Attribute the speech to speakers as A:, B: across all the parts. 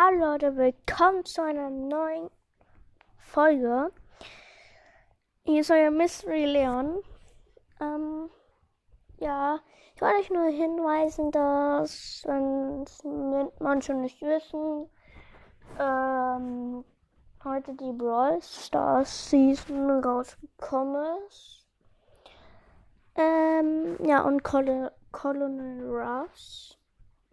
A: Hallo Leute, willkommen zu einer neuen Folge. Hier ist euer Mystery Leon. Ähm, ja, ich wollte euch nur hinweisen, dass, wenn manche nicht wissen, ähm, heute die Brawl Stars Season rausgekommen ist. Ähm, ja, und Col Colonel Ruffs.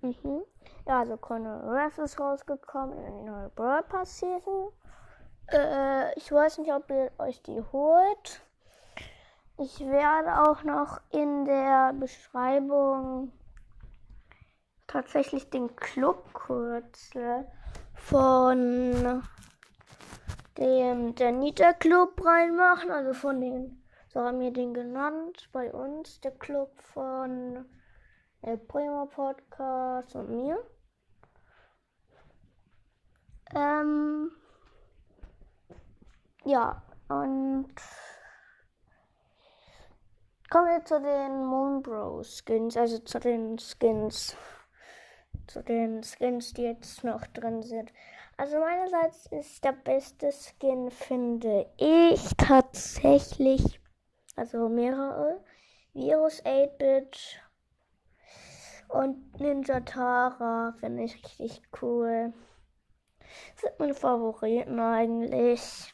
A: Mhm. Ja, also Colonel Ruffs ist rausgekommen in die neue Brawl Pass Season. Äh, ich weiß nicht, ob ihr euch die holt. Ich werde auch noch in der Beschreibung tatsächlich den Clubkürzel von dem der Nita Club reinmachen, also von den, so haben wir den genannt, bei uns, der Club von El Primo Podcast und mir. Ähm, ja, und kommen wir zu den Moonbro Skins, also zu den Skins, zu den Skins, die jetzt noch drin sind. Also meinerseits ist der beste Skin, finde ich, tatsächlich, also mehrere, Virus 8-Bit und Ninja Tara finde ich richtig cool. Das sind meine Favoriten eigentlich.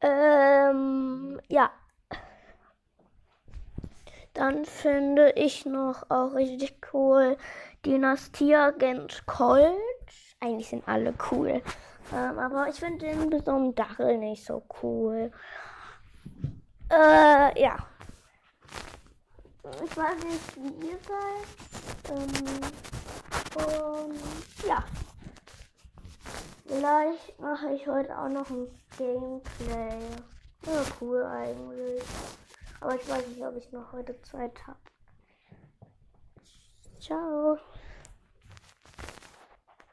A: Ähm, ja. Dann finde ich noch auch richtig cool Dynastie Agent Colt. Eigentlich sind alle cool. Ähm, aber ich finde den einem Dachel nicht so cool. Äh, ja. Ich weiß nicht, wie ihr seid. Ähm, und ja. Vielleicht mache ich heute auch noch ein Gameplay. Ja, cool eigentlich. Aber ich weiß nicht, ob ich noch heute Zeit habe. Ciao.